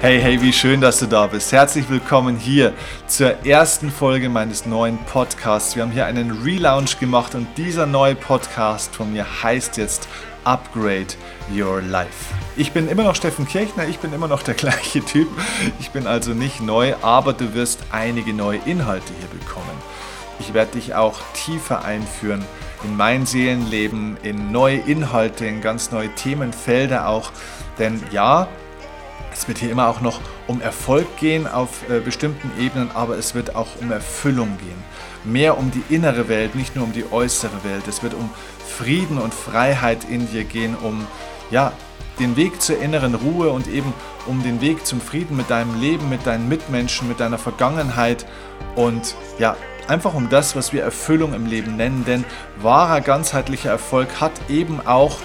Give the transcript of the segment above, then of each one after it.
Hey, hey, wie schön, dass du da bist. Herzlich willkommen hier zur ersten Folge meines neuen Podcasts. Wir haben hier einen Relaunch gemacht und dieser neue Podcast von mir heißt jetzt Upgrade Your Life. Ich bin immer noch Steffen Kirchner, ich bin immer noch der gleiche Typ. Ich bin also nicht neu, aber du wirst einige neue Inhalte hier bekommen. Ich werde dich auch tiefer einführen in mein Seelenleben, in neue Inhalte, in ganz neue Themenfelder auch. Denn ja, es wird hier immer auch noch um Erfolg gehen auf äh, bestimmten Ebenen, aber es wird auch um Erfüllung gehen. Mehr um die innere Welt, nicht nur um die äußere Welt. Es wird um Frieden und Freiheit in dir gehen, um ja, den Weg zur inneren Ruhe und eben um den Weg zum Frieden mit deinem Leben, mit deinen Mitmenschen, mit deiner Vergangenheit und ja, einfach um das, was wir Erfüllung im Leben nennen. Denn wahrer ganzheitlicher Erfolg hat eben auch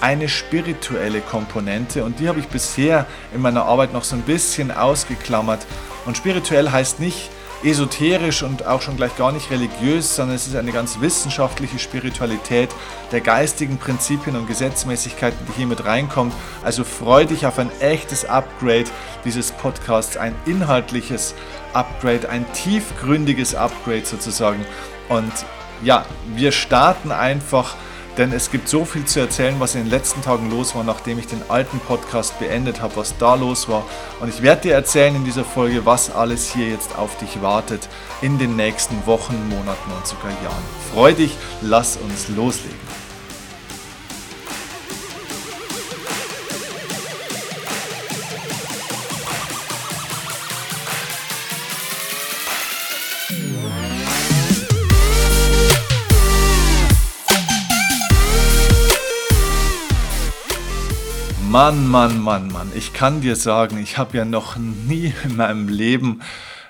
eine spirituelle Komponente und die habe ich bisher in meiner Arbeit noch so ein bisschen ausgeklammert. Und spirituell heißt nicht esoterisch und auch schon gleich gar nicht religiös, sondern es ist eine ganz wissenschaftliche Spiritualität der geistigen Prinzipien und Gesetzmäßigkeiten, die hier mit reinkommt. Also freu dich auf ein echtes Upgrade dieses Podcasts, ein inhaltliches Upgrade, ein tiefgründiges Upgrade sozusagen. Und ja, wir starten einfach denn es gibt so viel zu erzählen, was in den letzten Tagen los war, nachdem ich den alten Podcast beendet habe, was da los war. Und ich werde dir erzählen in dieser Folge, was alles hier jetzt auf dich wartet in den nächsten Wochen, Monaten und sogar Jahren. Freu dich, lass uns loslegen. Mann, Mann, Mann, Mann, ich kann dir sagen, ich habe ja noch nie in meinem Leben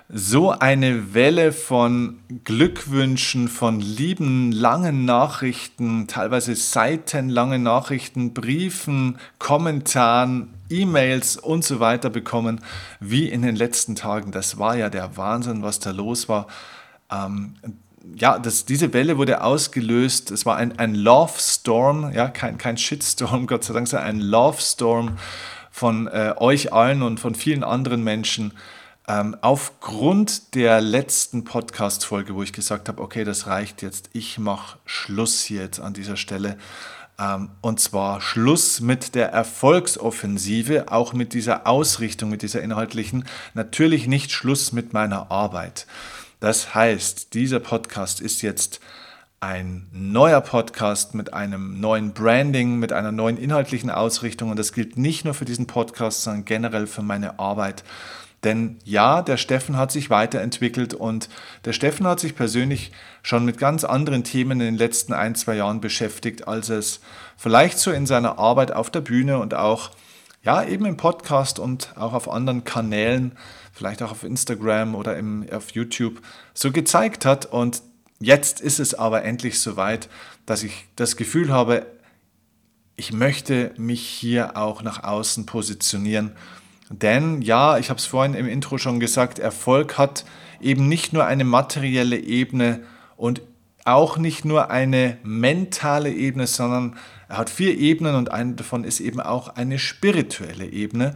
so eine Welle von Glückwünschen, von lieben, langen Nachrichten, teilweise seitenlange Nachrichten, Briefen, Kommentaren, E-Mails und so weiter bekommen, wie in den letzten Tagen. Das war ja der Wahnsinn, was da los war. Ähm, ja, das, diese Welle wurde ausgelöst. Es war ein, ein Love Storm, ja, kein, kein Shitstorm, Gott sei Dank, sondern ein Love Storm von äh, euch allen und von vielen anderen Menschen. Ähm, aufgrund der letzten Podcast-Folge, wo ich gesagt habe, okay, das reicht jetzt, ich mache Schluss jetzt an dieser Stelle. Ähm, und zwar Schluss mit der Erfolgsoffensive, auch mit dieser Ausrichtung, mit dieser inhaltlichen. Natürlich nicht Schluss mit meiner Arbeit. Das heißt, dieser Podcast ist jetzt ein neuer Podcast mit einem neuen Branding, mit einer neuen inhaltlichen Ausrichtung. Und das gilt nicht nur für diesen Podcast, sondern generell für meine Arbeit. Denn ja, der Steffen hat sich weiterentwickelt und der Steffen hat sich persönlich schon mit ganz anderen Themen in den letzten ein, zwei Jahren beschäftigt, als es vielleicht so in seiner Arbeit auf der Bühne und auch ja, eben im Podcast und auch auf anderen Kanälen vielleicht auch auf Instagram oder im, auf YouTube so gezeigt hat. Und jetzt ist es aber endlich soweit, dass ich das Gefühl habe, ich möchte mich hier auch nach außen positionieren. Denn ja, ich habe es vorhin im Intro schon gesagt, Erfolg hat eben nicht nur eine materielle Ebene und auch nicht nur eine mentale Ebene, sondern er hat vier Ebenen und eine davon ist eben auch eine spirituelle Ebene.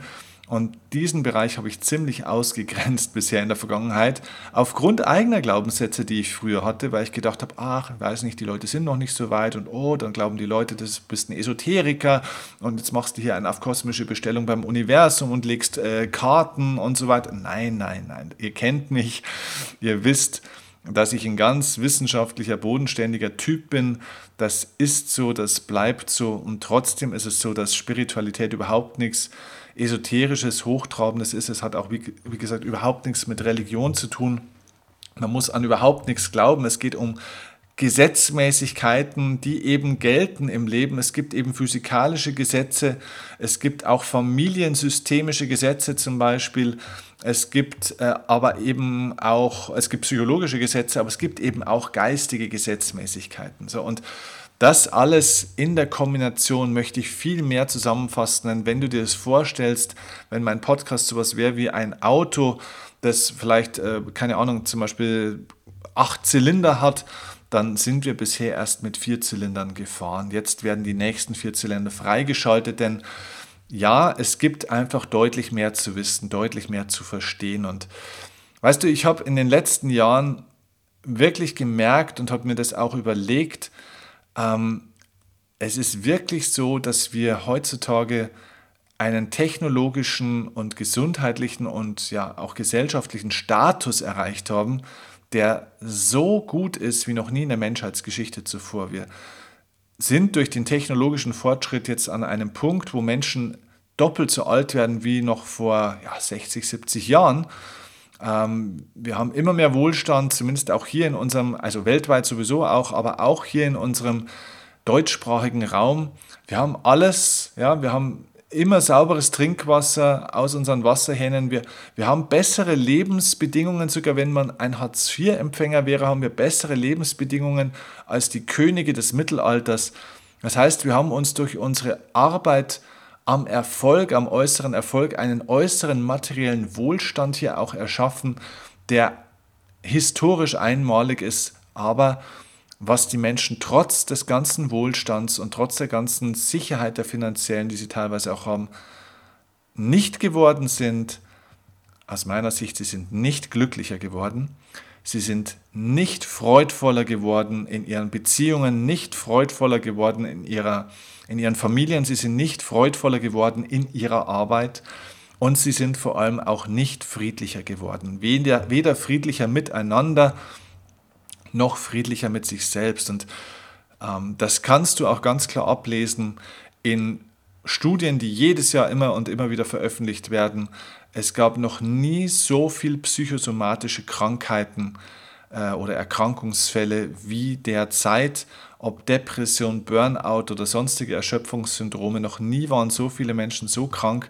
Und diesen Bereich habe ich ziemlich ausgegrenzt bisher in der Vergangenheit, aufgrund eigener Glaubenssätze, die ich früher hatte, weil ich gedacht habe, ach, weiß nicht, die Leute sind noch nicht so weit und oh, dann glauben die Leute, du bist ein Esoteriker und jetzt machst du hier eine auf kosmische Bestellung beim Universum und legst äh, Karten und so weiter. Nein, nein, nein, ihr kennt mich, ihr wisst, dass ich ein ganz wissenschaftlicher, bodenständiger Typ bin. Das ist so, das bleibt so und trotzdem ist es so, dass Spiritualität überhaupt nichts Esoterisches, Hochtrabendes ist. Es hat auch, wie, wie gesagt, überhaupt nichts mit Religion zu tun. Man muss an überhaupt nichts glauben. Es geht um Gesetzmäßigkeiten, die eben gelten im Leben. Es gibt eben physikalische Gesetze, es gibt auch familiensystemische Gesetze zum Beispiel, es gibt äh, aber eben auch, es gibt psychologische Gesetze, aber es gibt eben auch geistige Gesetzmäßigkeiten. So, und das alles in der Kombination möchte ich viel mehr zusammenfassen, denn wenn du dir das vorstellst, wenn mein Podcast sowas wäre wie ein Auto, das vielleicht, äh, keine Ahnung, zum Beispiel acht Zylinder hat, dann sind wir bisher erst mit vier Zylindern gefahren. Jetzt werden die nächsten vier Zylinder freigeschaltet, denn ja, es gibt einfach deutlich mehr zu wissen, deutlich mehr zu verstehen. Und weißt du, ich habe in den letzten Jahren wirklich gemerkt und habe mir das auch überlegt, ähm, es ist wirklich so, dass wir heutzutage einen technologischen und gesundheitlichen und ja auch gesellschaftlichen Status erreicht haben, der so gut ist wie noch nie in der Menschheitsgeschichte zuvor. Wir sind durch den technologischen Fortschritt jetzt an einem Punkt, wo Menschen doppelt so alt werden wie noch vor ja, 60, 70 Jahren. Ähm, wir haben immer mehr Wohlstand, zumindest auch hier in unserem, also weltweit sowieso auch, aber auch hier in unserem deutschsprachigen Raum. Wir haben alles, ja, wir haben immer sauberes Trinkwasser aus unseren Wasserhähnen. Wir, wir haben bessere Lebensbedingungen, sogar wenn man ein Hartz-IV-Empfänger wäre, haben wir bessere Lebensbedingungen als die Könige des Mittelalters. Das heißt, wir haben uns durch unsere Arbeit am Erfolg, am äußeren Erfolg, einen äußeren materiellen Wohlstand hier auch erschaffen, der historisch einmalig ist, aber was die Menschen trotz des ganzen Wohlstands und trotz der ganzen Sicherheit der finanziellen, die sie teilweise auch haben, nicht geworden sind, aus meiner Sicht, sie sind nicht glücklicher geworden, sie sind nicht freudvoller geworden in ihren Beziehungen, nicht freudvoller geworden in, ihrer, in ihren Familien, sie sind nicht freudvoller geworden in ihrer Arbeit und sie sind vor allem auch nicht friedlicher geworden. Weder, weder friedlicher miteinander, noch friedlicher mit sich selbst. Und ähm, das kannst du auch ganz klar ablesen in Studien, die jedes Jahr immer und immer wieder veröffentlicht werden. Es gab noch nie so viel psychosomatische Krankheiten äh, oder Erkrankungsfälle wie derzeit. Ob Depression, Burnout oder sonstige Erschöpfungssyndrome, noch nie waren so viele Menschen so krank.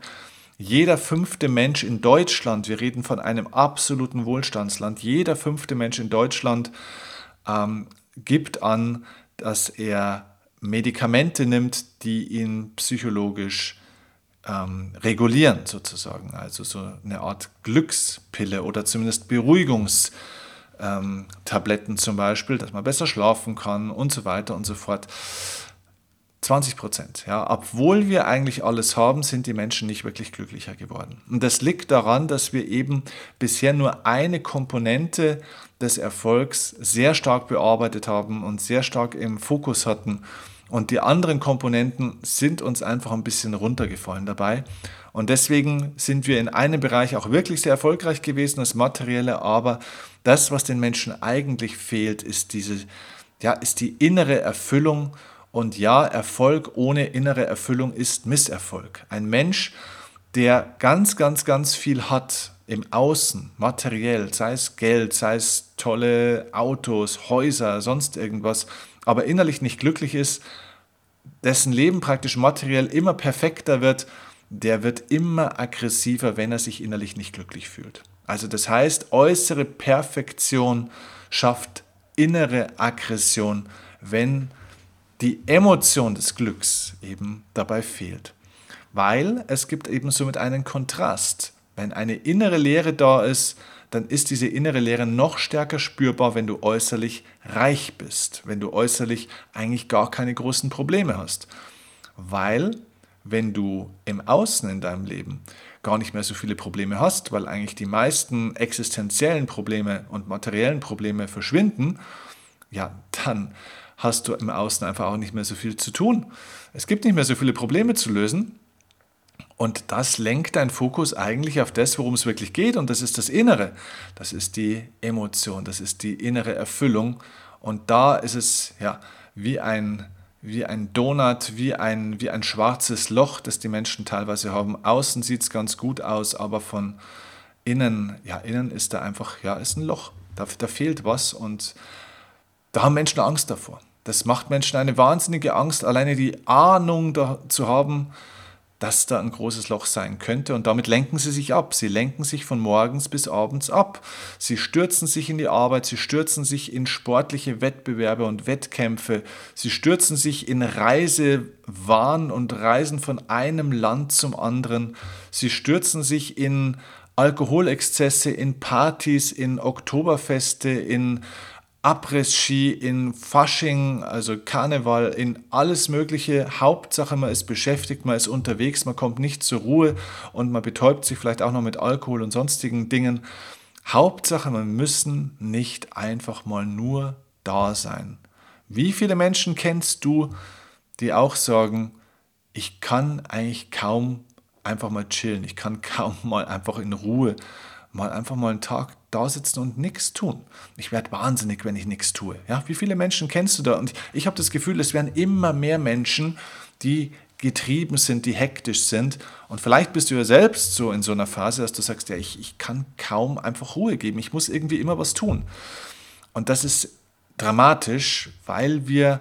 Jeder fünfte Mensch in Deutschland, wir reden von einem absoluten Wohlstandsland, jeder fünfte Mensch in Deutschland ähm, gibt an, dass er Medikamente nimmt, die ihn psychologisch ähm, regulieren, sozusagen. Also so eine Art Glückspille oder zumindest Beruhigungstabletten ähm, zum Beispiel, dass man besser schlafen kann und so weiter und so fort. 20 Prozent. Ja, obwohl wir eigentlich alles haben, sind die Menschen nicht wirklich glücklicher geworden. Und das liegt daran, dass wir eben bisher nur eine Komponente des Erfolgs sehr stark bearbeitet haben und sehr stark im Fokus hatten. Und die anderen Komponenten sind uns einfach ein bisschen runtergefallen dabei. Und deswegen sind wir in einem Bereich auch wirklich sehr erfolgreich gewesen, das Materielle. Aber das, was den Menschen eigentlich fehlt, ist diese, ja, ist die innere Erfüllung und ja, Erfolg ohne innere Erfüllung ist Misserfolg. Ein Mensch, der ganz, ganz, ganz viel hat im Außen, materiell, sei es Geld, sei es tolle Autos, Häuser, sonst irgendwas, aber innerlich nicht glücklich ist, dessen Leben praktisch materiell immer perfekter wird, der wird immer aggressiver, wenn er sich innerlich nicht glücklich fühlt. Also das heißt, äußere Perfektion schafft innere Aggression, wenn die Emotion des Glücks eben dabei fehlt. Weil es gibt eben somit einen Kontrast. Wenn eine innere Leere da ist, dann ist diese innere Leere noch stärker spürbar, wenn du äußerlich reich bist, wenn du äußerlich eigentlich gar keine großen Probleme hast. Weil wenn du im Außen in deinem Leben gar nicht mehr so viele Probleme hast, weil eigentlich die meisten existenziellen Probleme und materiellen Probleme verschwinden, ja, dann hast du im Außen einfach auch nicht mehr so viel zu tun. Es gibt nicht mehr so viele Probleme zu lösen. Und das lenkt dein Fokus eigentlich auf das, worum es wirklich geht. Und das ist das Innere. Das ist die Emotion. Das ist die innere Erfüllung. Und da ist es ja wie ein, wie ein Donut, wie ein, wie ein schwarzes Loch, das die Menschen teilweise haben. Außen sieht es ganz gut aus, aber von innen, ja, innen ist da einfach, ja, ist ein Loch. Da, da fehlt was. Und da haben Menschen Angst davor. Das macht Menschen eine wahnsinnige Angst, alleine die Ahnung da zu haben, dass da ein großes Loch sein könnte. Und damit lenken sie sich ab. Sie lenken sich von morgens bis abends ab. Sie stürzen sich in die Arbeit, sie stürzen sich in sportliche Wettbewerbe und Wettkämpfe. Sie stürzen sich in Reisewahn und Reisen von einem Land zum anderen. Sie stürzen sich in Alkoholexzesse, in Partys, in Oktoberfeste, in Abriss-Ski, in Fasching, also Karneval, in alles Mögliche. Hauptsache, man ist beschäftigt, man ist unterwegs, man kommt nicht zur Ruhe und man betäubt sich vielleicht auch noch mit Alkohol und sonstigen Dingen. Hauptsache, wir müssen nicht einfach mal nur da sein. Wie viele Menschen kennst du, die auch sagen, ich kann eigentlich kaum einfach mal chillen, ich kann kaum mal einfach in Ruhe mal einfach mal einen Tag da sitzen und nichts tun. Ich werde wahnsinnig, wenn ich nichts tue. Ja, wie viele Menschen kennst du da? Und ich habe das Gefühl, es werden immer mehr Menschen, die getrieben sind, die hektisch sind. Und vielleicht bist du ja selbst so in so einer Phase, dass du sagst, ja, ich, ich kann kaum einfach Ruhe geben. Ich muss irgendwie immer was tun. Und das ist dramatisch, weil wir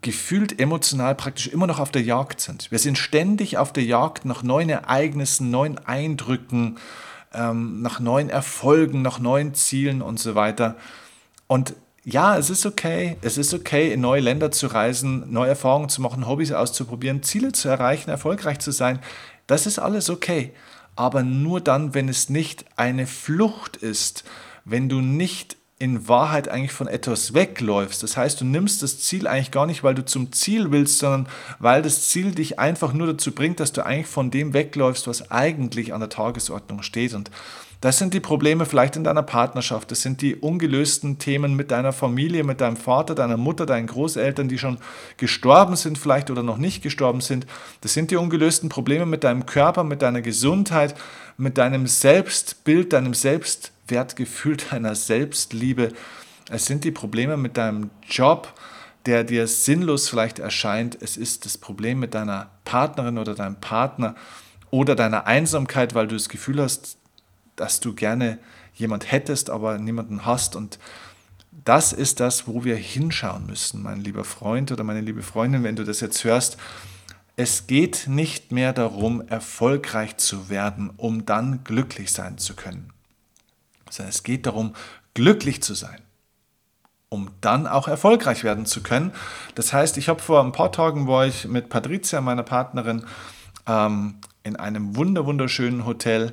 gefühlt emotional praktisch immer noch auf der Jagd sind. Wir sind ständig auf der Jagd nach neuen Ereignissen, neuen Eindrücken, ähm, nach neuen Erfolgen, nach neuen Zielen und so weiter. Und ja, es ist okay, es ist okay, in neue Länder zu reisen, neue Erfahrungen zu machen, Hobbys auszuprobieren, Ziele zu erreichen, erfolgreich zu sein. Das ist alles okay. Aber nur dann, wenn es nicht eine Flucht ist, wenn du nicht in Wahrheit eigentlich von etwas wegläufst. Das heißt, du nimmst das Ziel eigentlich gar nicht, weil du zum Ziel willst, sondern weil das Ziel dich einfach nur dazu bringt, dass du eigentlich von dem wegläufst, was eigentlich an der Tagesordnung steht. Und das sind die Probleme vielleicht in deiner Partnerschaft. Das sind die ungelösten Themen mit deiner Familie, mit deinem Vater, deiner Mutter, deinen Großeltern, die schon gestorben sind vielleicht oder noch nicht gestorben sind. Das sind die ungelösten Probleme mit deinem Körper, mit deiner Gesundheit, mit deinem Selbstbild, deinem Selbstbild. Wertgefühl, deiner Selbstliebe. Es sind die Probleme mit deinem Job, der dir sinnlos vielleicht erscheint. Es ist das Problem mit deiner Partnerin oder deinem Partner oder deiner Einsamkeit, weil du das Gefühl hast, dass du gerne jemand hättest, aber niemanden hast. Und das ist das, wo wir hinschauen müssen, mein lieber Freund oder meine liebe Freundin, wenn du das jetzt hörst. Es geht nicht mehr darum, erfolgreich zu werden, um dann glücklich sein zu können sondern es geht darum, glücklich zu sein, um dann auch erfolgreich werden zu können. Das heißt, ich habe vor ein paar Tagen war ich mit Patricia, meiner Partnerin, ähm, in einem wunder wunderschönen Hotel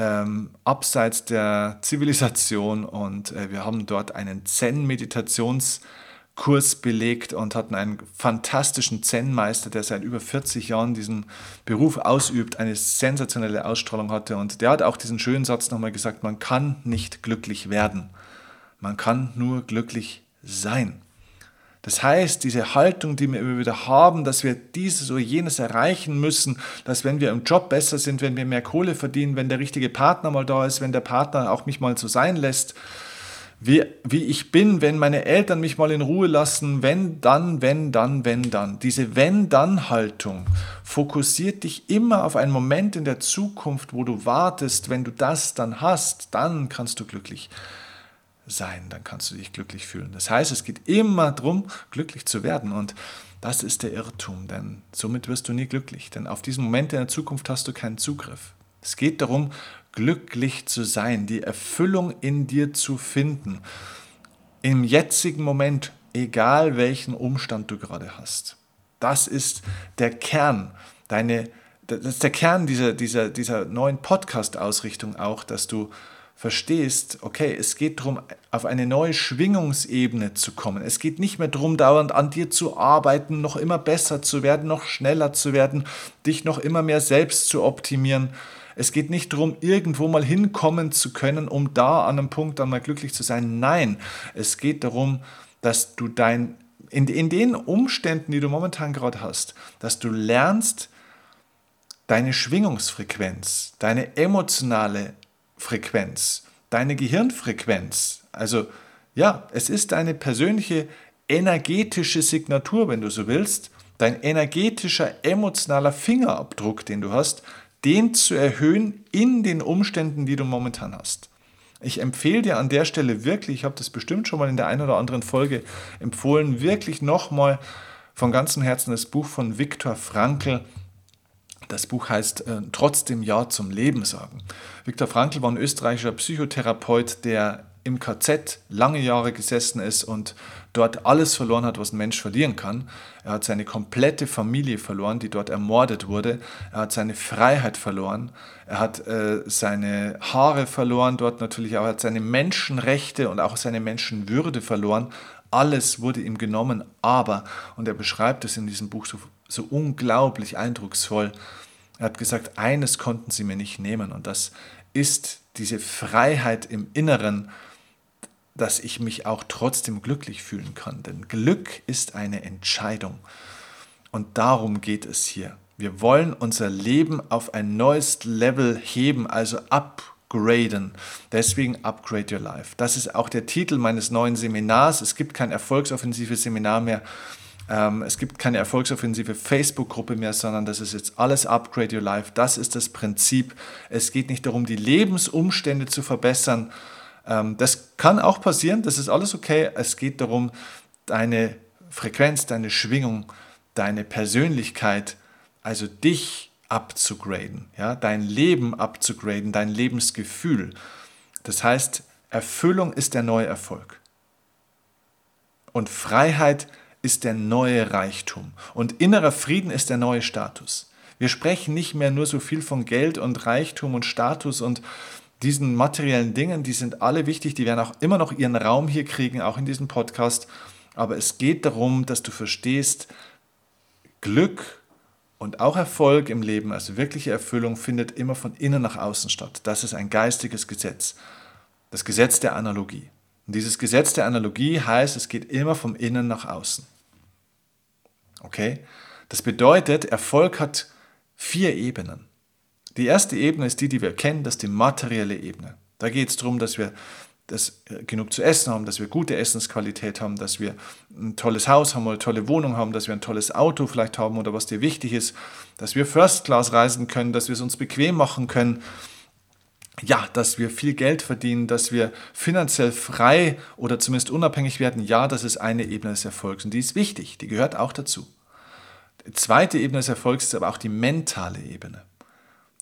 ähm, abseits der Zivilisation und äh, wir haben dort einen Zen-Meditations- Kurs belegt und hatten einen fantastischen Zen-Meister, der seit über 40 Jahren diesen Beruf ausübt, eine sensationelle Ausstrahlung hatte. Und der hat auch diesen schönen Satz nochmal gesagt, man kann nicht glücklich werden, man kann nur glücklich sein. Das heißt, diese Haltung, die wir immer wieder haben, dass wir dieses oder jenes erreichen müssen, dass wenn wir im Job besser sind, wenn wir mehr Kohle verdienen, wenn der richtige Partner mal da ist, wenn der Partner auch mich mal so sein lässt, wie, wie ich bin, wenn meine Eltern mich mal in Ruhe lassen, wenn, dann, wenn, dann, wenn, dann. Diese Wenn-Dann-Haltung fokussiert dich immer auf einen Moment in der Zukunft, wo du wartest, wenn du das dann hast, dann kannst du glücklich sein, dann kannst du dich glücklich fühlen. Das heißt, es geht immer darum, glücklich zu werden und das ist der Irrtum, denn somit wirst du nie glücklich, denn auf diesen Moment in der Zukunft hast du keinen Zugriff. Es geht darum, glücklich zu sein, die Erfüllung in dir zu finden. Im jetzigen Moment, egal welchen Umstand du gerade hast. Das ist der Kern, deine, das ist der Kern dieser, dieser, dieser neuen Podcast-Ausrichtung auch, dass du verstehst, okay, es geht darum, auf eine neue Schwingungsebene zu kommen. Es geht nicht mehr darum, dauernd an dir zu arbeiten, noch immer besser zu werden, noch schneller zu werden, dich noch immer mehr selbst zu optimieren, es geht nicht darum, irgendwo mal hinkommen zu können, um da an einem Punkt dann mal glücklich zu sein. Nein, es geht darum, dass du dein, in, in den Umständen, die du momentan gerade hast, dass du lernst, deine Schwingungsfrequenz, deine emotionale Frequenz, deine Gehirnfrequenz, also ja, es ist deine persönliche energetische Signatur, wenn du so willst, dein energetischer, emotionaler Fingerabdruck, den du hast, den zu erhöhen in den Umständen, die du momentan hast. Ich empfehle dir an der Stelle wirklich, ich habe das bestimmt schon mal in der einen oder anderen Folge empfohlen, wirklich nochmal von ganzem Herzen das Buch von Viktor Frankl. Das Buch heißt äh, Trotzdem Ja zum Leben sagen. Viktor Frankl war ein österreichischer Psychotherapeut, der im KZ lange Jahre gesessen ist und dort alles verloren hat, was ein Mensch verlieren kann. Er hat seine komplette Familie verloren, die dort ermordet wurde. Er hat seine Freiheit verloren. Er hat äh, seine Haare verloren, dort natürlich auch. Er hat seine Menschenrechte und auch seine Menschenwürde verloren. Alles wurde ihm genommen, aber, und er beschreibt es in diesem Buch so, so unglaublich eindrucksvoll, er hat gesagt, eines konnten sie mir nicht nehmen und das ist diese Freiheit im Inneren, dass ich mich auch trotzdem glücklich fühlen kann. Denn Glück ist eine Entscheidung. Und darum geht es hier. Wir wollen unser Leben auf ein neues Level heben, also upgraden. Deswegen Upgrade Your Life. Das ist auch der Titel meines neuen Seminars. Es gibt kein erfolgsoffensives Seminar mehr. Ähm, es gibt keine erfolgsoffensive Facebook-Gruppe mehr, sondern das ist jetzt alles Upgrade Your Life. Das ist das Prinzip. Es geht nicht darum, die Lebensumstände zu verbessern, ähm, das kann auch passieren, das ist alles okay. Es geht darum, deine Frequenz, deine Schwingung, deine Persönlichkeit, also dich abzugraden, ja, dein Leben abzugraden, dein Lebensgefühl. Das heißt, Erfüllung ist der neue Erfolg. Und Freiheit ist der neue Reichtum. Und innerer Frieden ist der neue Status. Wir sprechen nicht mehr nur so viel von Geld und Reichtum und Status und diesen materiellen Dingen, die sind alle wichtig, die werden auch immer noch ihren Raum hier kriegen, auch in diesem Podcast. Aber es geht darum, dass du verstehst, Glück und auch Erfolg im Leben, also wirkliche Erfüllung, findet immer von innen nach außen statt. Das ist ein geistiges Gesetz. Das Gesetz der Analogie. Und dieses Gesetz der Analogie heißt, es geht immer vom Innen nach außen. Okay? Das bedeutet, Erfolg hat vier Ebenen. Die erste Ebene ist die, die wir kennen, das ist die materielle Ebene. Da geht es darum, dass wir das, äh, genug zu essen haben, dass wir gute Essensqualität haben, dass wir ein tolles Haus haben oder eine tolle Wohnung haben, dass wir ein tolles Auto vielleicht haben oder was dir wichtig ist, dass wir First Class reisen können, dass wir es uns bequem machen können, ja, dass wir viel Geld verdienen, dass wir finanziell frei oder zumindest unabhängig werden, ja, das ist eine Ebene des Erfolgs und die ist wichtig, die gehört auch dazu. Die zweite Ebene des Erfolgs ist aber auch die mentale Ebene.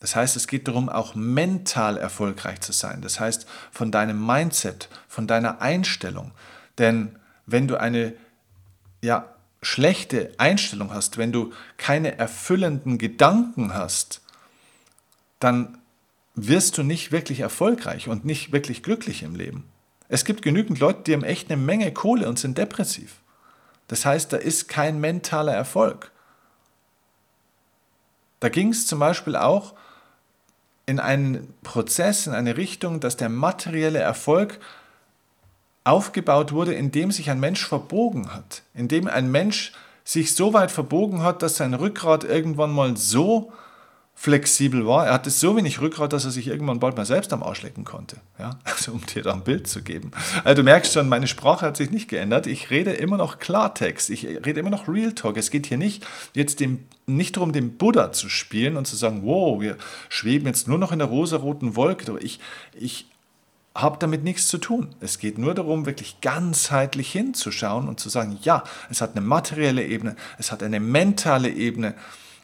Das heißt, es geht darum, auch mental erfolgreich zu sein. Das heißt, von deinem Mindset, von deiner Einstellung. Denn wenn du eine ja, schlechte Einstellung hast, wenn du keine erfüllenden Gedanken hast, dann wirst du nicht wirklich erfolgreich und nicht wirklich glücklich im Leben. Es gibt genügend Leute, die haben echt eine Menge Kohle und sind depressiv. Das heißt, da ist kein mentaler Erfolg. Da ging es zum Beispiel auch in einen Prozess, in eine Richtung, dass der materielle Erfolg aufgebaut wurde, indem sich ein Mensch verbogen hat, indem ein Mensch sich so weit verbogen hat, dass sein Rückgrat irgendwann mal so flexibel war. Er hatte so wenig Rückgrat, dass er sich irgendwann bald mal selbst am Arsch lecken konnte. Ja? Also um dir da ein Bild zu geben. Also du merkst schon, meine Sprache hat sich nicht geändert. Ich rede immer noch Klartext. Ich rede immer noch Real Talk. Es geht hier nicht jetzt dem, nicht darum, den Buddha zu spielen und zu sagen, wow, wir schweben jetzt nur noch in der rosaroten Wolke. Ich, ich habe damit nichts zu tun. Es geht nur darum, wirklich ganzheitlich hinzuschauen und zu sagen, ja, es hat eine materielle Ebene, es hat eine mentale Ebene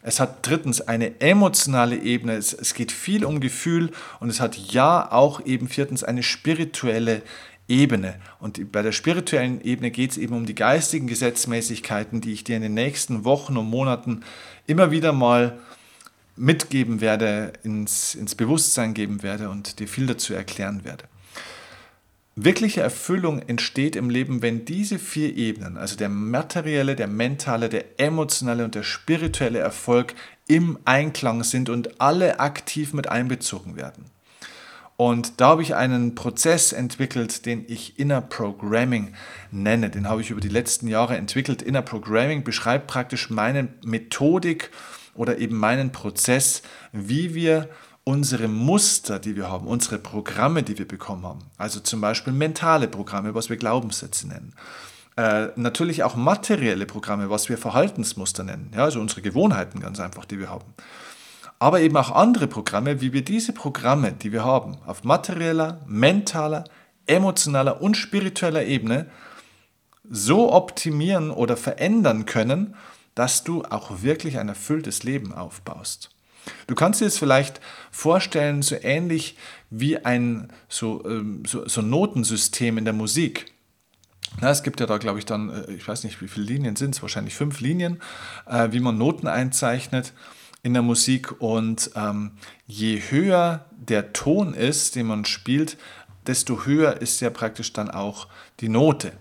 es hat drittens eine emotionale Ebene. Es, es geht viel um Gefühl und es hat ja auch eben viertens eine spirituelle Ebene. Und bei der spirituellen Ebene geht es eben um die geistigen Gesetzmäßigkeiten, die ich dir in den nächsten Wochen und Monaten immer wieder mal mitgeben werde, ins, ins Bewusstsein geben werde und dir viel dazu erklären werde. Wirkliche Erfüllung entsteht im Leben, wenn diese vier Ebenen, also der materielle, der mentale, der emotionale und der spirituelle Erfolg im Einklang sind und alle aktiv mit einbezogen werden. Und da habe ich einen Prozess entwickelt, den ich Inner Programming nenne. Den habe ich über die letzten Jahre entwickelt. Inner Programming beschreibt praktisch meine Methodik oder eben meinen Prozess, wie wir unsere Muster, die wir haben, unsere Programme, die wir bekommen haben, also zum Beispiel mentale Programme, was wir Glaubenssätze nennen, äh, natürlich auch materielle Programme, was wir Verhaltensmuster nennen, ja, also unsere Gewohnheiten ganz einfach, die wir haben. Aber eben auch andere Programme, wie wir diese Programme, die wir haben, auf materieller, mentaler, emotionaler und spiritueller Ebene so optimieren oder verändern können, dass du auch wirklich ein erfülltes Leben aufbaust. Du kannst dir es vielleicht vorstellen, so ähnlich wie ein so, ähm, so, so Notensystem in der Musik. Na, es gibt ja da, glaube ich, dann, äh, ich weiß nicht, wie viele Linien sind es, wahrscheinlich fünf Linien, äh, wie man Noten einzeichnet in der Musik. Und ähm, je höher der Ton ist, den man spielt, desto höher ist ja praktisch dann auch die Note.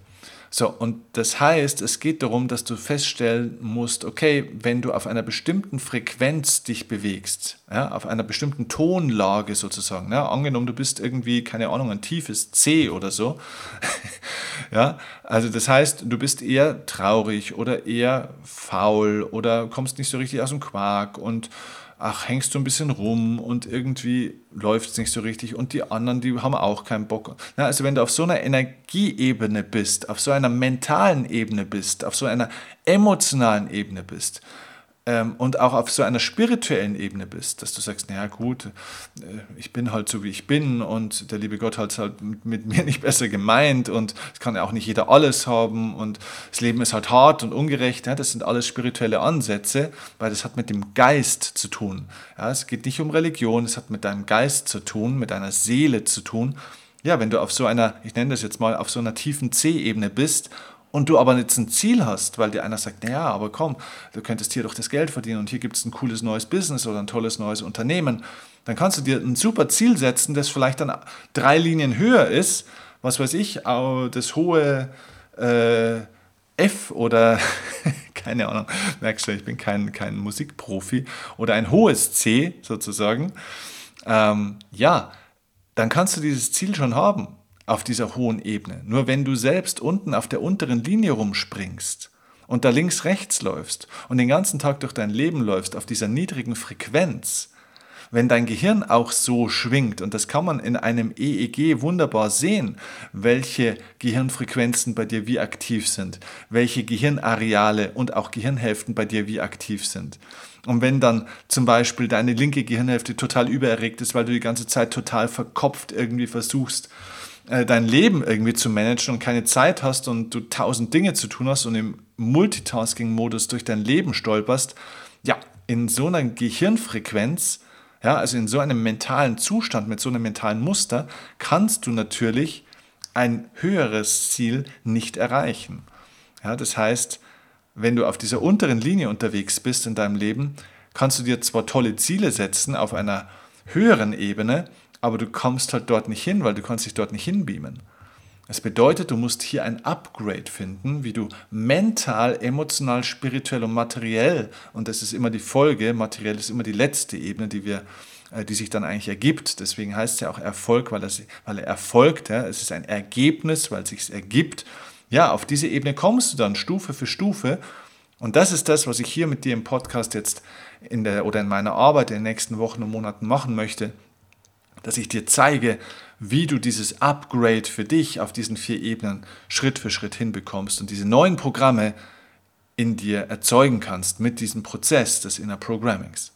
So, und das heißt, es geht darum, dass du feststellen musst, okay, wenn du auf einer bestimmten Frequenz dich bewegst, ja, auf einer bestimmten Tonlage sozusagen, ja, angenommen, du bist irgendwie, keine Ahnung, ein tiefes C oder so, ja, also das heißt, du bist eher traurig oder eher faul oder kommst nicht so richtig aus dem Quark und ach, hängst du ein bisschen rum und irgendwie läuft es nicht so richtig und die anderen, die haben auch keinen Bock. Ja, also wenn du auf so einer Energieebene bist, auf so einer mentalen Ebene bist, auf so einer emotionalen Ebene bist, ähm, und auch auf so einer spirituellen Ebene bist, dass du sagst, naja gut, äh, ich bin halt so, wie ich bin und der liebe Gott hat es halt mit, mit, mir nicht besser gemeint und es kann ja auch nicht jeder alles haben und das Leben ist halt hart und ungerecht. Ja, das sind alles spirituelle Ansätze, weil das hat mit dem Geist zu tun. Ja, es geht nicht um Religion, es hat mit deinem Geist zu tun, mit deiner Seele zu tun. Ja, wenn du auf so einer, ich nenne das jetzt mal, auf so einer tiefen C-Ebene bist und du aber jetzt ein Ziel hast, weil dir einer sagt, naja, aber komm, du könntest hier doch das Geld verdienen und hier gibt es ein cooles neues Business oder ein tolles neues Unternehmen, dann kannst du dir ein super Ziel setzen, das vielleicht dann drei Linien höher ist, was weiß ich, das hohe äh, F oder keine Ahnung, merkst du, ich bin kein, kein Musikprofi, oder ein hohes C sozusagen, ähm, ja, dann kannst du dieses Ziel schon haben auf dieser hohen Ebene. Nur wenn du selbst unten auf der unteren Linie rumspringst und da links rechts läufst und den ganzen Tag durch dein Leben läufst auf dieser niedrigen Frequenz, wenn dein Gehirn auch so schwingt, und das kann man in einem EEG wunderbar sehen, welche Gehirnfrequenzen bei dir wie aktiv sind, welche Gehirnareale und auch Gehirnhälften bei dir wie aktiv sind. Und wenn dann zum Beispiel deine linke Gehirnhälfte total übererregt ist, weil du die ganze Zeit total verkopft irgendwie versuchst, äh, dein Leben irgendwie zu managen und keine Zeit hast und du tausend Dinge zu tun hast und im Multitasking-Modus durch dein Leben stolperst, ja, in so einer Gehirnfrequenz, ja, also in so einem mentalen Zustand, mit so einem mentalen Muster, kannst du natürlich ein höheres Ziel nicht erreichen. Ja, das heißt, wenn du auf dieser unteren Linie unterwegs bist in deinem Leben, kannst du dir zwar tolle Ziele setzen auf einer höheren Ebene, aber du kommst halt dort nicht hin, weil du kannst dich dort nicht hinbeamen. Das bedeutet, du musst hier ein Upgrade finden, wie du mental, emotional, spirituell und materiell, und das ist immer die Folge, materiell ist immer die letzte Ebene, die wir äh, die sich dann eigentlich ergibt. Deswegen heißt es ja auch Erfolg, weil, das, weil er erfolgt. Ja? Es ist ein Ergebnis, weil es sich ergibt. Ja, auf diese Ebene kommst du dann Stufe für Stufe. Und das ist das, was ich hier mit dir im Podcast jetzt in der, oder in meiner Arbeit in den nächsten Wochen und Monaten machen möchte dass ich dir zeige, wie du dieses Upgrade für dich auf diesen vier Ebenen Schritt für Schritt hinbekommst und diese neuen Programme in dir erzeugen kannst mit diesem Prozess des Inner Programmings.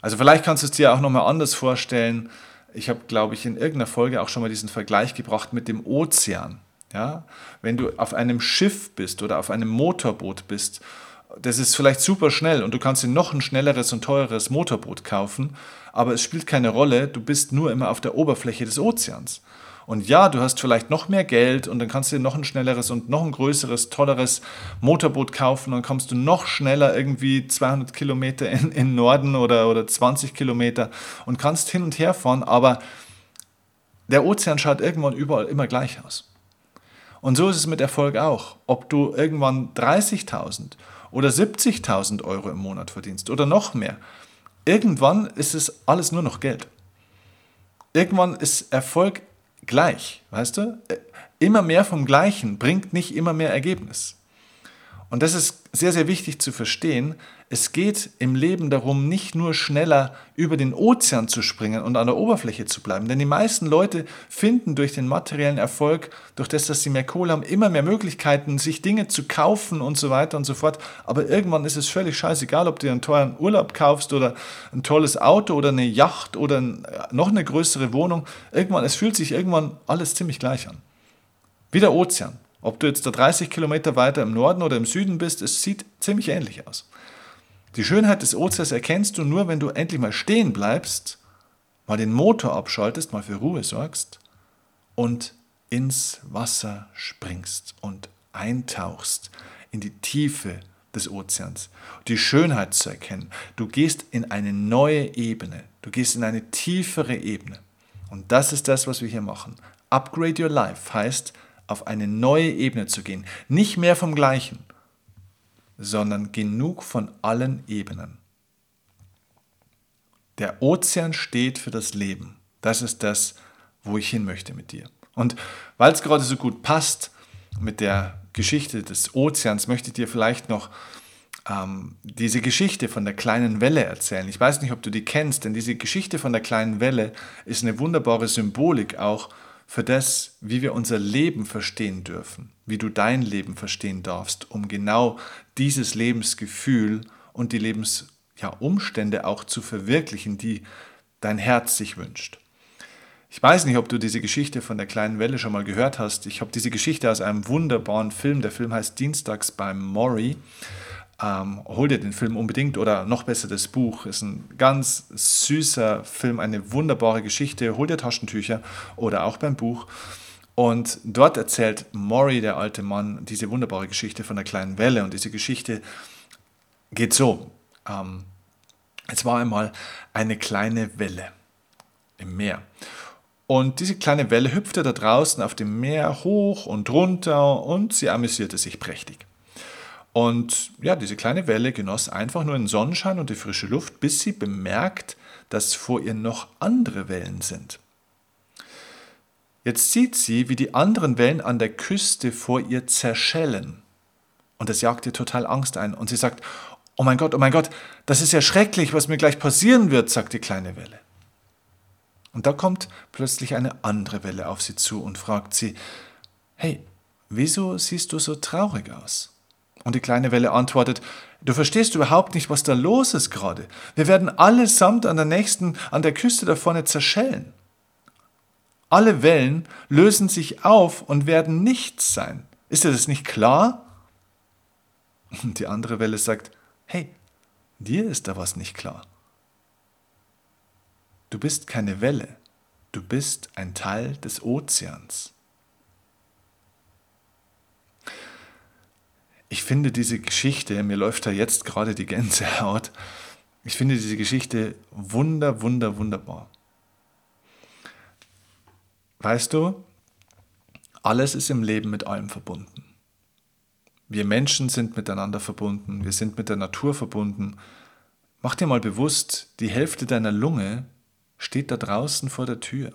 Also vielleicht kannst du es dir auch nochmal anders vorstellen. Ich habe, glaube ich, in irgendeiner Folge auch schon mal diesen Vergleich gebracht mit dem Ozean. Ja? Wenn du auf einem Schiff bist oder auf einem Motorboot bist das ist vielleicht super schnell und du kannst dir noch ein schnelleres und teureres Motorboot kaufen, aber es spielt keine Rolle, du bist nur immer auf der Oberfläche des Ozeans. Und ja, du hast vielleicht noch mehr Geld und dann kannst du dir noch ein schnelleres und noch ein größeres, tolleres Motorboot kaufen. Dann kommst du noch schneller irgendwie 200 Kilometer in, in Norden oder, oder 20 Kilometer und kannst hin und her fahren. Aber der Ozean schaut irgendwann überall immer gleich aus. Und so ist es mit Erfolg auch. Ob du irgendwann 30.000 oder 70.000 Euro im Monat verdienst oder noch mehr. Irgendwann ist es alles nur noch Geld. Irgendwann ist Erfolg gleich, weißt du? Immer mehr vom Gleichen bringt nicht immer mehr Ergebnis. Und das ist sehr, sehr wichtig zu verstehen. Es geht im Leben darum, nicht nur schneller über den Ozean zu springen und an der Oberfläche zu bleiben. Denn die meisten Leute finden durch den materiellen Erfolg, durch das, dass sie mehr Kohle haben, immer mehr Möglichkeiten, sich Dinge zu kaufen und so weiter und so fort. Aber irgendwann ist es völlig scheißegal, ob du einen teuren Urlaub kaufst oder ein tolles Auto oder eine Yacht oder noch eine größere Wohnung. Irgendwann, es fühlt sich irgendwann alles ziemlich gleich an. Wie der Ozean. Ob du jetzt da 30 Kilometer weiter im Norden oder im Süden bist, es sieht ziemlich ähnlich aus. Die Schönheit des Ozeans erkennst du nur, wenn du endlich mal stehen bleibst, mal den Motor abschaltest, mal für Ruhe sorgst und ins Wasser springst und eintauchst in die Tiefe des Ozeans, die Schönheit zu erkennen. Du gehst in eine neue Ebene, du gehst in eine tiefere Ebene. Und das ist das, was wir hier machen. Upgrade Your Life heißt, auf eine neue Ebene zu gehen. Nicht mehr vom Gleichen, sondern genug von allen Ebenen. Der Ozean steht für das Leben. Das ist das, wo ich hin möchte mit dir. Und weil es gerade so gut passt mit der Geschichte des Ozeans, möchte ich dir vielleicht noch ähm, diese Geschichte von der kleinen Welle erzählen. Ich weiß nicht, ob du die kennst, denn diese Geschichte von der kleinen Welle ist eine wunderbare Symbolik auch für das, wie wir unser Leben verstehen dürfen, wie du dein Leben verstehen darfst, um genau dieses Lebensgefühl und die Lebensumstände ja, auch zu verwirklichen, die dein Herz sich wünscht. Ich weiß nicht, ob du diese Geschichte von der kleinen Welle schon mal gehört hast. Ich habe diese Geschichte aus einem wunderbaren Film. Der Film heißt Dienstags beim Maury. Ähm, hol dir den Film unbedingt oder noch besser das Buch. Ist ein ganz süßer Film, eine wunderbare Geschichte. Hol dir Taschentücher oder auch beim Buch. Und dort erzählt Maury, der alte Mann, diese wunderbare Geschichte von der kleinen Welle. Und diese Geschichte geht so. Ähm, es war einmal eine kleine Welle im Meer. Und diese kleine Welle hüpfte da draußen auf dem Meer hoch und runter und sie amüsierte sich prächtig. Und ja, diese kleine Welle genoss einfach nur den Sonnenschein und die frische Luft, bis sie bemerkt, dass vor ihr noch andere Wellen sind. Jetzt sieht sie, wie die anderen Wellen an der Küste vor ihr zerschellen. Und das jagt ihr total Angst ein. Und sie sagt, oh mein Gott, oh mein Gott, das ist ja schrecklich, was mir gleich passieren wird, sagt die kleine Welle. Und da kommt plötzlich eine andere Welle auf sie zu und fragt sie, hey, wieso siehst du so traurig aus? Und die kleine Welle antwortet, du verstehst überhaupt nicht, was da los ist gerade. Wir werden allesamt an der nächsten, an der Küste da vorne zerschellen. Alle Wellen lösen sich auf und werden nichts sein. Ist dir das nicht klar? Und die andere Welle sagt, hey, dir ist da was nicht klar. Du bist keine Welle, du bist ein Teil des Ozeans. Ich finde diese Geschichte, mir läuft da jetzt gerade die Gänsehaut, ich finde diese Geschichte wunder, wunder, wunderbar. Weißt du, alles ist im Leben mit allem verbunden. Wir Menschen sind miteinander verbunden, wir sind mit der Natur verbunden. Mach dir mal bewusst, die Hälfte deiner Lunge steht da draußen vor der Tür.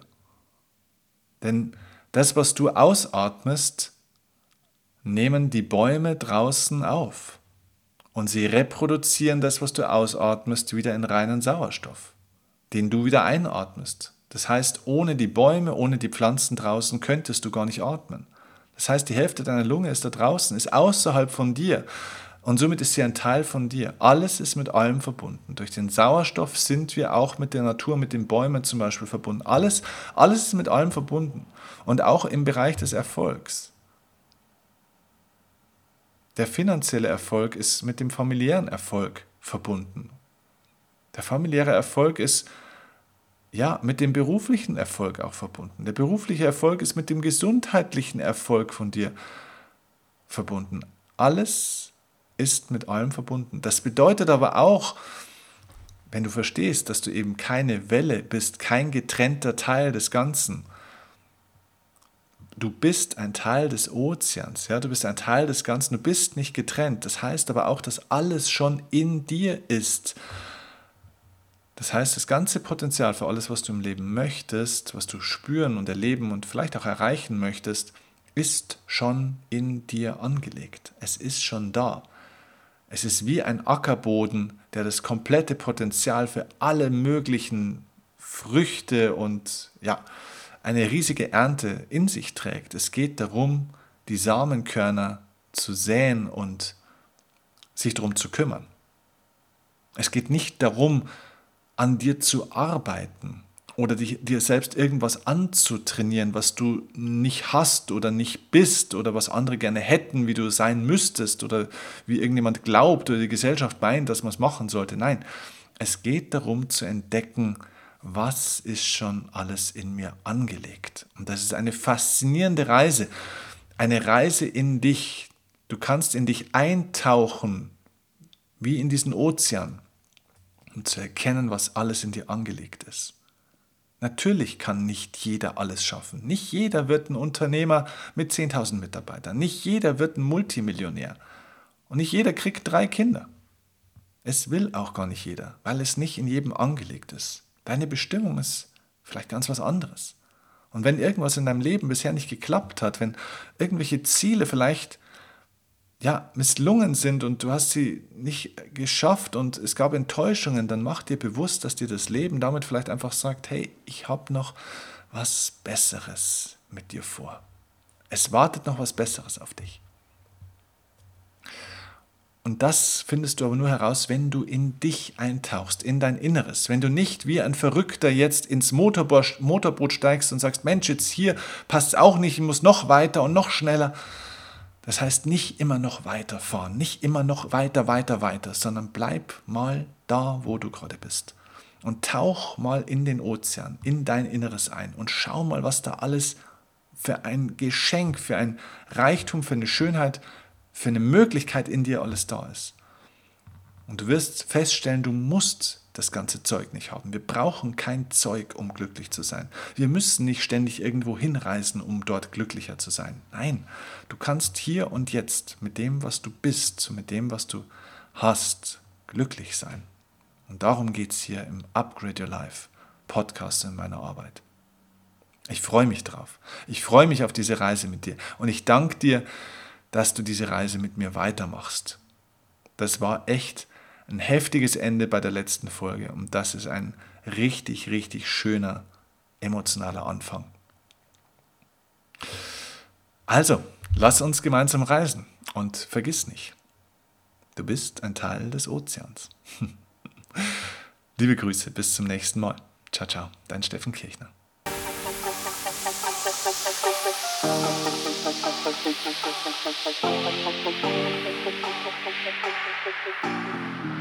Denn das, was du ausatmest, nehmen die Bäume draußen auf und sie reproduzieren das, was du ausatmest, wieder in reinen Sauerstoff, den du wieder einatmest. Das heißt, ohne die Bäume, ohne die Pflanzen draußen könntest du gar nicht atmen. Das heißt, die Hälfte deiner Lunge ist da draußen, ist außerhalb von dir und somit ist sie ein Teil von dir. Alles ist mit allem verbunden. Durch den Sauerstoff sind wir auch mit der Natur, mit den Bäumen zum Beispiel verbunden. Alles, alles ist mit allem verbunden und auch im Bereich des Erfolgs. Der finanzielle Erfolg ist mit dem familiären Erfolg verbunden. Der familiäre Erfolg ist ja mit dem beruflichen Erfolg auch verbunden. Der berufliche Erfolg ist mit dem gesundheitlichen Erfolg von dir verbunden. Alles ist mit allem verbunden. Das bedeutet aber auch, wenn du verstehst, dass du eben keine Welle bist, kein getrennter Teil des Ganzen, du bist ein Teil des Ozeans, ja, du bist ein Teil des Ganzen, du bist nicht getrennt. Das heißt aber auch, dass alles schon in dir ist. Das heißt, das ganze Potenzial für alles, was du im Leben möchtest, was du spüren und erleben und vielleicht auch erreichen möchtest, ist schon in dir angelegt. Es ist schon da. Es ist wie ein Ackerboden, der das komplette Potenzial für alle möglichen Früchte und ja, eine riesige Ernte in sich trägt. Es geht darum, die Samenkörner zu säen und sich darum zu kümmern. Es geht nicht darum, an dir zu arbeiten oder dir selbst irgendwas anzutrainieren, was du nicht hast oder nicht bist oder was andere gerne hätten, wie du sein müsstest oder wie irgendjemand glaubt oder die Gesellschaft meint, dass man es machen sollte. Nein, es geht darum zu entdecken, was ist schon alles in mir angelegt. Und das ist eine faszinierende Reise, eine Reise in dich. Du kannst in dich eintauchen, wie in diesen Ozean, um zu erkennen, was alles in dir angelegt ist. Natürlich kann nicht jeder alles schaffen. Nicht jeder wird ein Unternehmer mit 10.000 Mitarbeitern. Nicht jeder wird ein Multimillionär. Und nicht jeder kriegt drei Kinder. Es will auch gar nicht jeder, weil es nicht in jedem angelegt ist. Deine Bestimmung ist vielleicht ganz was anderes. Und wenn irgendwas in deinem Leben bisher nicht geklappt hat, wenn irgendwelche Ziele vielleicht ja, misslungen sind und du hast sie nicht geschafft und es gab Enttäuschungen, dann mach dir bewusst, dass dir das Leben damit vielleicht einfach sagt, hey, ich habe noch was Besseres mit dir vor. Es wartet noch was Besseres auf dich. Und das findest du aber nur heraus, wenn du in dich eintauchst, in dein Inneres. Wenn du nicht wie ein Verrückter jetzt ins Motorboot, steigst und sagst, Mensch, jetzt hier passt es auch nicht, ich muss noch weiter und noch schneller, das heißt nicht immer noch weiterfahren, nicht immer noch weiter, weiter, weiter, sondern bleib mal da, wo du gerade bist. Und tauch mal in den Ozean, in dein Inneres ein und schau mal, was da alles für ein Geschenk, für ein Reichtum, für eine Schönheit, für eine Möglichkeit in dir alles da ist. Und du wirst feststellen, du musst das ganze Zeug nicht haben. Wir brauchen kein Zeug, um glücklich zu sein. Wir müssen nicht ständig irgendwo hinreisen, um dort glücklicher zu sein. Nein, du kannst hier und jetzt mit dem, was du bist, mit dem, was du hast, glücklich sein. Und darum geht es hier im Upgrade Your Life Podcast in meiner Arbeit. Ich freue mich drauf. Ich freue mich auf diese Reise mit dir. Und ich danke dir, dass du diese Reise mit mir weitermachst. Das war echt ein heftiges Ende bei der letzten Folge und das ist ein richtig, richtig schöner emotionaler Anfang. Also, lass uns gemeinsam reisen und vergiss nicht, du bist ein Teil des Ozeans. Liebe Grüße, bis zum nächsten Mal. Ciao, ciao, dein Steffen Kirchner. Thank you.